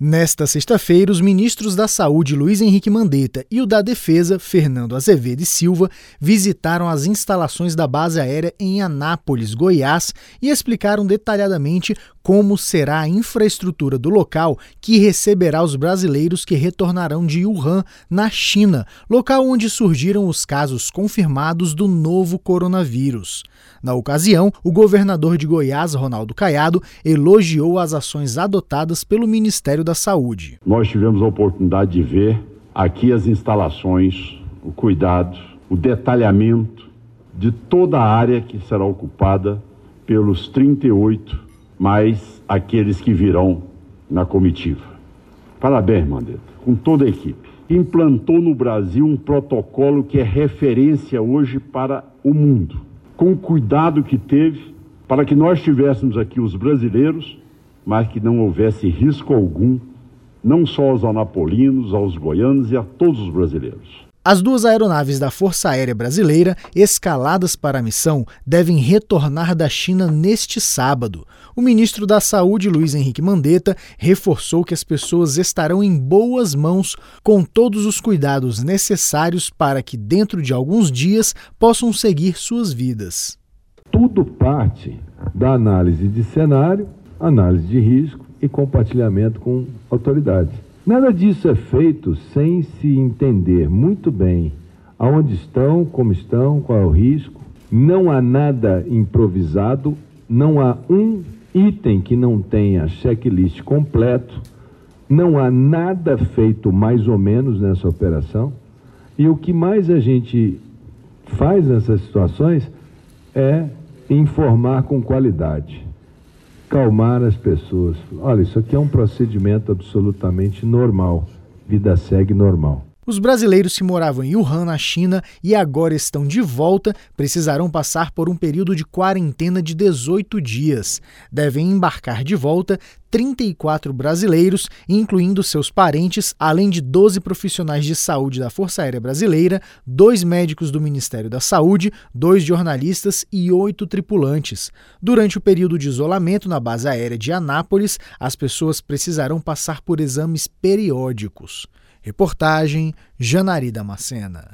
Nesta sexta-feira, os ministros da Saúde Luiz Henrique Mandetta e o da Defesa, Fernando Azevedo e Silva, visitaram as instalações da base aérea em Anápolis, Goiás, e explicaram detalhadamente como será a infraestrutura do local que receberá os brasileiros que retornarão de Wuhan, na China, local onde surgiram os casos confirmados do novo coronavírus. Na ocasião, o governador de Goiás, Ronaldo Caiado, elogiou as ações adotadas pelo Ministério da Saúde. Nós tivemos a oportunidade de ver aqui as instalações, o cuidado, o detalhamento de toda a área que será ocupada pelos 38 mais aqueles que virão na comitiva. Parabéns, Mandetta, com toda a equipe. Implantou no Brasil um protocolo que é referência hoje para o mundo, com o cuidado que teve para que nós tivéssemos aqui os brasileiros mas que não houvesse risco algum, não só aos anapolinos, aos goianos e a todos os brasileiros. As duas aeronaves da Força Aérea Brasileira, escaladas para a missão, devem retornar da China neste sábado. O ministro da Saúde, Luiz Henrique Mandetta, reforçou que as pessoas estarão em boas mãos com todos os cuidados necessários para que, dentro de alguns dias, possam seguir suas vidas. Tudo parte da análise de cenário análise de risco e compartilhamento com autoridades. Nada disso é feito sem se entender muito bem aonde estão, como estão, qual é o risco. Não há nada improvisado, não há um item que não tenha checklist completo, não há nada feito mais ou menos nessa operação. E o que mais a gente faz nessas situações é informar com qualidade calmar as pessoas. Olha, isso aqui é um procedimento absolutamente normal. Vida segue normal. Os brasileiros que moravam em Wuhan, na China, e agora estão de volta, precisarão passar por um período de quarentena de 18 dias. Devem embarcar de volta 34 brasileiros, incluindo seus parentes, além de 12 profissionais de saúde da Força Aérea Brasileira, dois médicos do Ministério da Saúde, dois jornalistas e oito tripulantes. Durante o período de isolamento na base aérea de Anápolis, as pessoas precisarão passar por exames periódicos. Reportagem Janari Damascena.